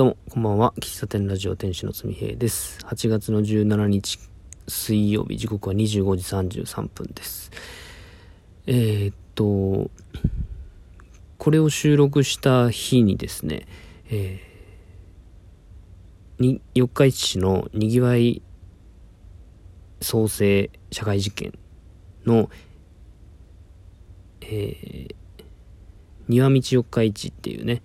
どうも、こんばんは。喫茶店ラジオ店主のつみへいです。8月の17日水曜日、時刻は25時33分です。えー、っと、これを収録した日にですね、えー、に四日市市のにぎわい創生社会実験の、えー、庭道四日市っていうね、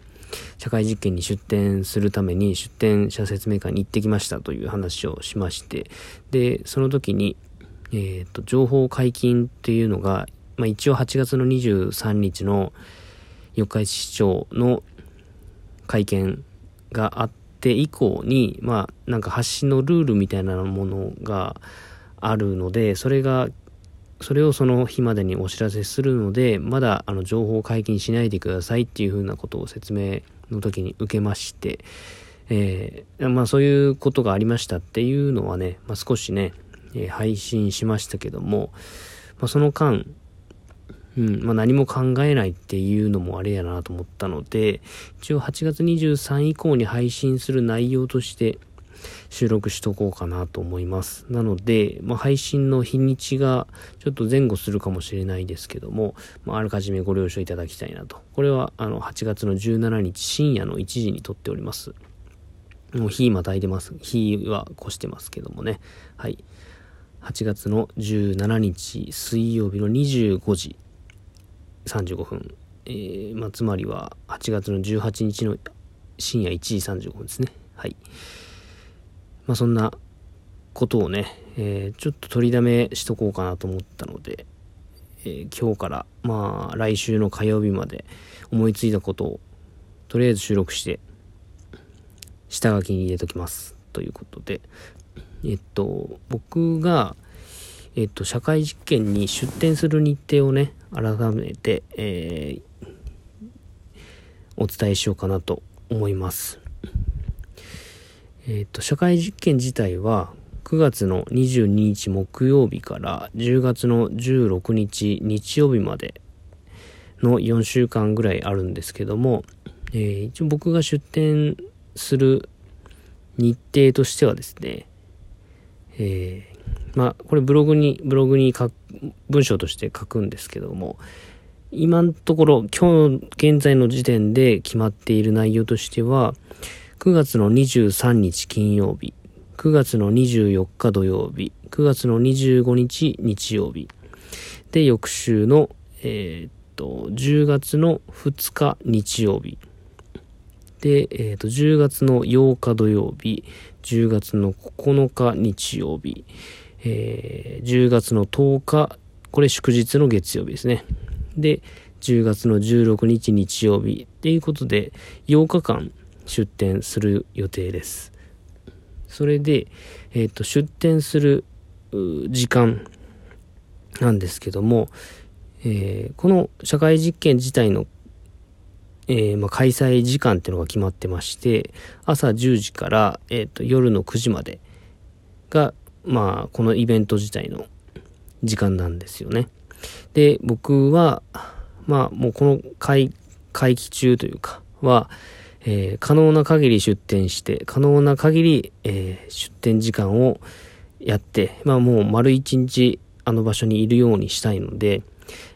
社会実験に出展するために出展者説明会に行ってきましたという話をしまして、で、その時に、えっ、ー、と、情報解禁っていうのが、まあ一応8月の23日の四日市市長の会見があって以降に、まあなんか発信のルールみたいなものがあるので、それがそれをその日までにお知らせするので、まだあの情報解禁しないでくださいっていうふうなことを説明の時に受けまして、えー、まあそういうことがありましたっていうのはね、まあ、少しね、え、配信しましたけども、まあ、その間、うんまあ、何も考えないっていうのもあれやなと思ったので、一応8月23以降に配信する内容として、収録しとこうかなと思います。なので、まあ、配信の日にちがちょっと前後するかもしれないですけども、まあ、あらかじめご了承いただきたいなと。これはあの8月の17日深夜の1時に撮っております。もう日またいでます。日は越してますけどもね。はい。8月の17日水曜日の25時35分。えー、まあ、つまりは8月の18日の深夜1時35分ですね。はい。まあそんなことをね、えー、ちょっと取りだめしとこうかなと思ったので、えー、今日からまあ来週の火曜日まで思いついたことをとりあえず収録して下書きに入れときます。ということでえっと僕がえっと社会実験に出展する日程をね改めて、えー、お伝えしようかなと思います。えっ、と、社会実験自体は9月の22日木曜日から10月の16日日曜日までの4週間ぐらいあるんですけども、えー、一応僕が出展する日程としてはですね、えー、まあ、これブログに、ブログに書文章として書くんですけども、今のところ、今日現在の時点で決まっている内容としては、9月の23日金曜日、9月の24日土曜日、9月の25日日曜日、で、翌週の、えー、っと、10月の2日日曜日、で、えー、っと、10月の8日土曜日、10月の9日日曜日、えー、10月の10日、これ祝日の月曜日ですね。で、10月の16日日曜日。っていうことで、8日間、出店する予定です。それで、えっ、ー、と、出店する時間なんですけども、えー、この社会実験自体の、えー、まあ、開催時間っていうのが決まってまして、朝10時から、えっ、と、夜の9時までが、まあ、このイベント自体の時間なんですよね。で、僕は、まあ、もうこの会、会期中というかは、えー、可能な限り出店して、可能な限り、えー、出店時間をやって、まあもう丸一日あの場所にいるようにしたいので、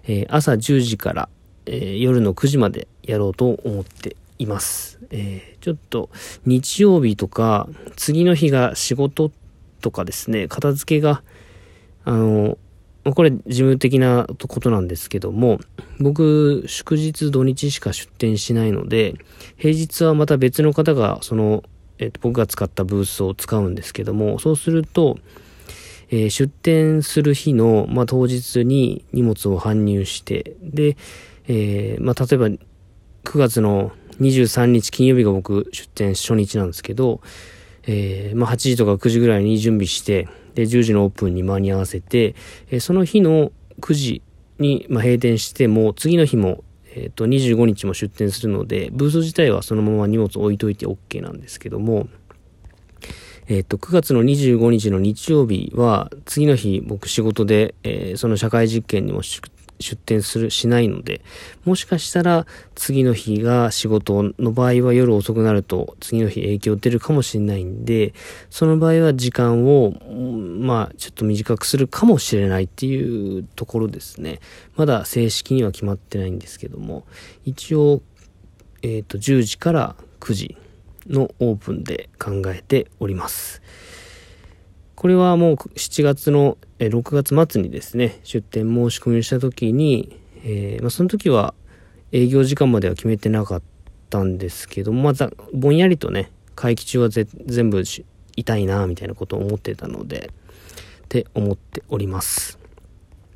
えー、朝10時から、え夜の9時までやろうと思っています。えちょっと日曜日とか、次の日が仕事とかですね、片付けが、あの、これ事務的なことなんですけども、僕、祝日土日しか出店しないので、平日はまた別の方が、その、えっと、僕が使ったブースを使うんですけども、そうすると、えー、出店する日の、まあ、当日に荷物を搬入して、で、えー、まあ、例えば、9月の23日金曜日が僕出店初日なんですけど、えー、まあ、8時とか9時ぐらいに準備して、で、10時のオープンに間に合わせて、えその日の9時に、ま閉店しても、次の日も、えっ、と、25日も出店するので、ブース自体はそのまま荷物置いといて OK なんですけども、えっ、と、9月の25日の日曜日は、次の日僕仕事で、えー、その社会実験にも出出店する、しないので、もしかしたら次の日が仕事の場合は夜遅くなると次の日影響出るかもしれないんで、その場合は時間を、まあちょっと短くするかもしれないっていうところですね。まだ正式には決まってないんですけども、一応、えっ、ー、と、10時から9時のオープンで考えております。これはもう7月の、え6月末にですね、出店申し込みをした時に、えー、まあ、その時は営業時間までは決めてなかったんですけどまたぼんやりとね、会期中は全部痛いな、みたいなことを思ってたので、って思っております。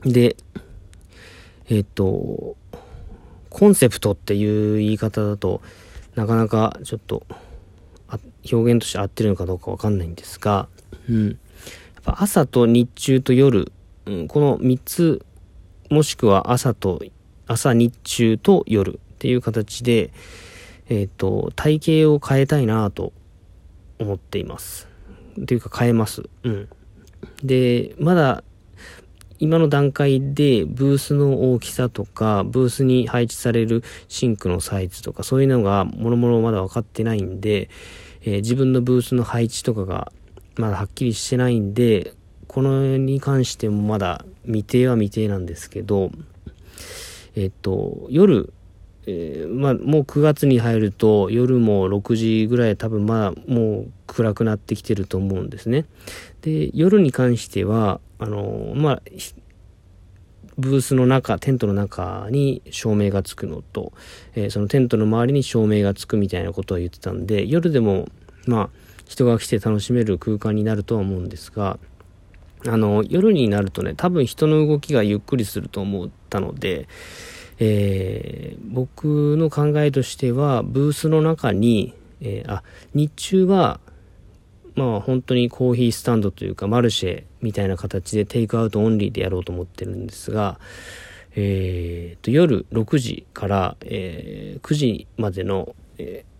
で、えっ、ー、と、コンセプトっていう言い方だとなかなかちょっと表現として合ってるのかどうかわかんないんですが、うん。ぱ朝と日中と夜、うん、この3つ、もしくは朝と、朝日中と夜っていう形で、えっ、ー、と、体型を変えたいなと思っています。っていうか変えます。うん。で、まだ今の段階でブースの大きさとか、ブースに配置されるシンクのサイズとか、そういうのがもろもろまだ分かってないんで、えー、自分のブースの配置とかがまだはっきりしてないんで、このに関してもまだ未定は未定なんですけど、えっと、夜、えー、まあ、もう9月に入ると夜も6時ぐらい多分まあもう暗くなってきてると思うんですね。で、夜に関しては、あの、まあ、ブースの中、テントの中に照明がつくのと、えー、そのテントの周りに照明がつくみたいなことを言ってたんで、夜でも、まあ、人が来て楽しめる空間になるとは思うんですが、あの、夜になるとね、多分人の動きがゆっくりすると思ったので、えー、僕の考えとしては、ブースの中に、えー、あ、日中は、まあ本当にコーヒースタンドというかマルシェみたいな形でテイクアウトオンリーでやろうと思ってるんですが、えー、と夜6時から、えー、9時までの、えー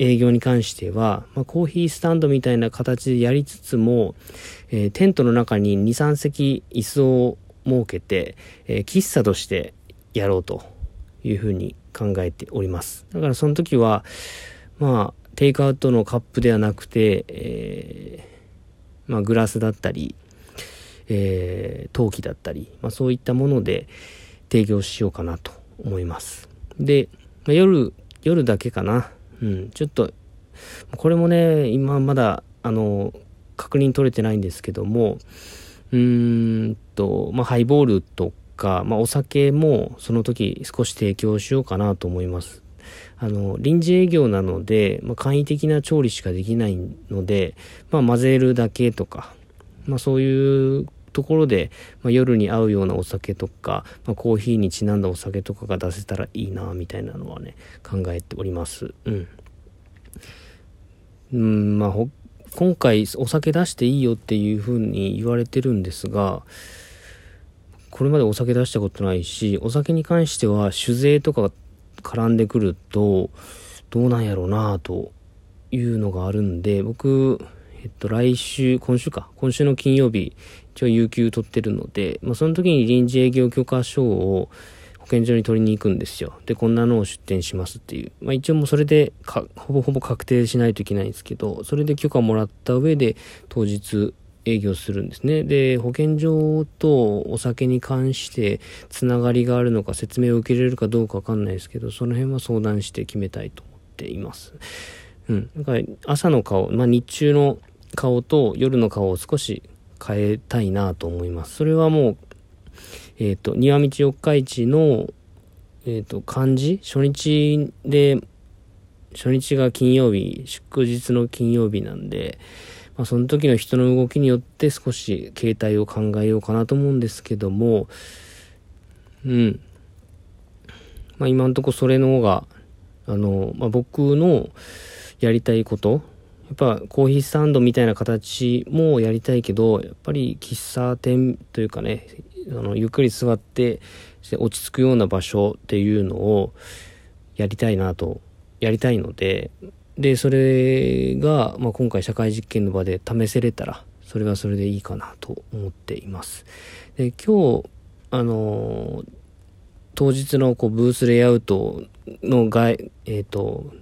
営業に関しては、まあ、コーヒースタンドみたいな形でやりつつも、えー、テントの中に2、3席椅子を設けて、えー、喫茶としてやろうというふうに考えております。だからその時は、まあ、テイクアウトのカップではなくて、えー、まあ、グラスだったり、えー、陶器だったり、まあ、そういったもので提供しようかなと思います。で、まあ、夜、夜だけかな。うん、ちょっと、これもね、今まだ、あの、確認取れてないんですけども、うーんと、まあ、ハイボールとか、まあ、お酒もその時少し提供しようかなと思います。あの、臨時営業なので、まあ、簡易的な調理しかできないので、まあ、混ぜるだけとか、まあ、そういうところで、まあ、夜に合うようなお酒とか、まあ、コーヒーにちなんだお酒とかが出せたらいいな、みたいなのはね、考えております。うん。うん、まあ、今回お酒出していいよっていう風に言われてるんですが、これまでお酒出したことないし、お酒に関しては酒税とか絡んでくると、どうなんやろうなというのがあるんで、僕、えっと、来週、今週か、今週の金曜日、一応有給取ってるので、まあ、その時に臨時営業許可証を保健所に取りに行くんですよ。で、こんなのを出店しますっていう。まあ、一応もうそれでかほぼほぼ確定しないといけないんですけど、それで許可もらった上で当日営業するんですね。で、保健所とお酒に関してつながりがあるのか説明を受けれるかどうかわかんないですけど、その辺は相談して決めたいと思っています。うん。だから朝の顔、まあ、日中の顔と夜の顔を少し変えたいなと思います。それはもう、えっ、ー、と、庭道四日市の、えっ、ー、と、漢字？初日で、初日が金曜日、祝日の金曜日なんで、まあ、その時の人の動きによって少し形態を考えようかなと思うんですけども、うん。まあ、今んとこそれの方が、あの、まあ、僕のやりたいことやっぱコーヒースタンドみたいな形もやりたいけど、やっぱり喫茶店というかね、あのゆっくり座って落ち着くような場所っていうのをやりたいなと、やりたいので、で、それが、まあ、今回社会実験の場で試せれたら、それはそれでいいかなと思っています。で、今日、あの、当日のこうブースレイアウトの外、えっ、ー、と、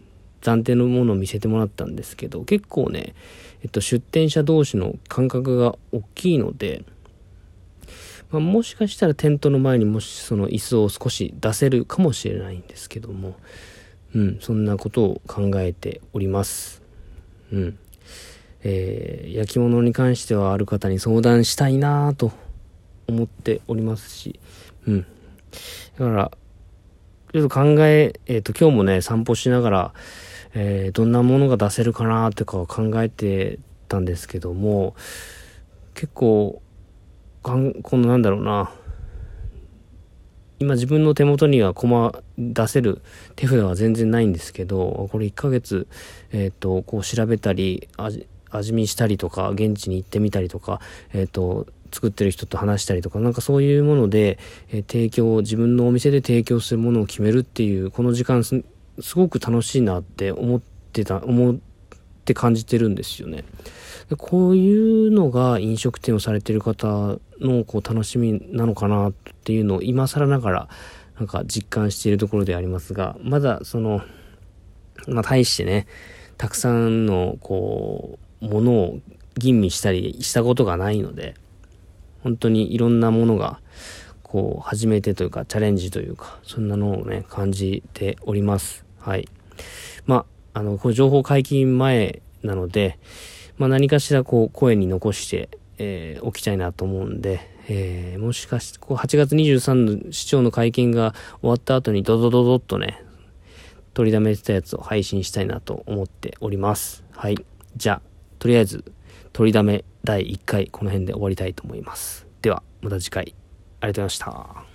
暫定のものを見せてもらったんですけど、結構ね、えっと、出店者同士の間隔が大きいので、まあ、もしかしたらテントの前にもしその椅子を少し出せるかもしれないんですけども、うん、そんなことを考えております。うん。えー、焼き物に関してはある方に相談したいなと思っておりますし、うん。だから、ちょっと考え、えっ、ー、と、今日もね、散歩しながら、えー、どんなものが出せるかなとか考えてたんですけども、結構、かんこのなんだろうな、今自分の手元にはコマ出せる手札は全然ないんですけど、これ1ヶ月、えっ、ー、と、こう調べたり、味味見したりとか、現地に行ってみたりとか、えっ、ー、と、作ってる人と話したりとか、なんかそういうもので、えー、提供、自分のお店で提供するものを決めるっていう、この時間すごく楽しいなって思ってた、思って感じてるんですよね。でこういうのが飲食店をされてる方のこう楽しみなのかなっていうのを今更ながらなんか実感しているところでありますが、まだその、まあ大してね、たくさんのこう、ものを吟味したりしたことがないので、本当にいろんなものが、こう、初めてというか、チャレンジというか、そんなのをね、感じております。はい。まあ、あの、この情報解禁前なので、まあ、何かしらこう声に残して、えー、おきたいなと思うんで、えー、もしかして、こう8月23日の市長の会見が終わった後にドドドドッとね、取りだめてたやつを配信したいなと思っております。はい。じゃあ、とりあえず、取りだめ第1回この辺で終わりたいと思います。では、また次回、ありがとうございました。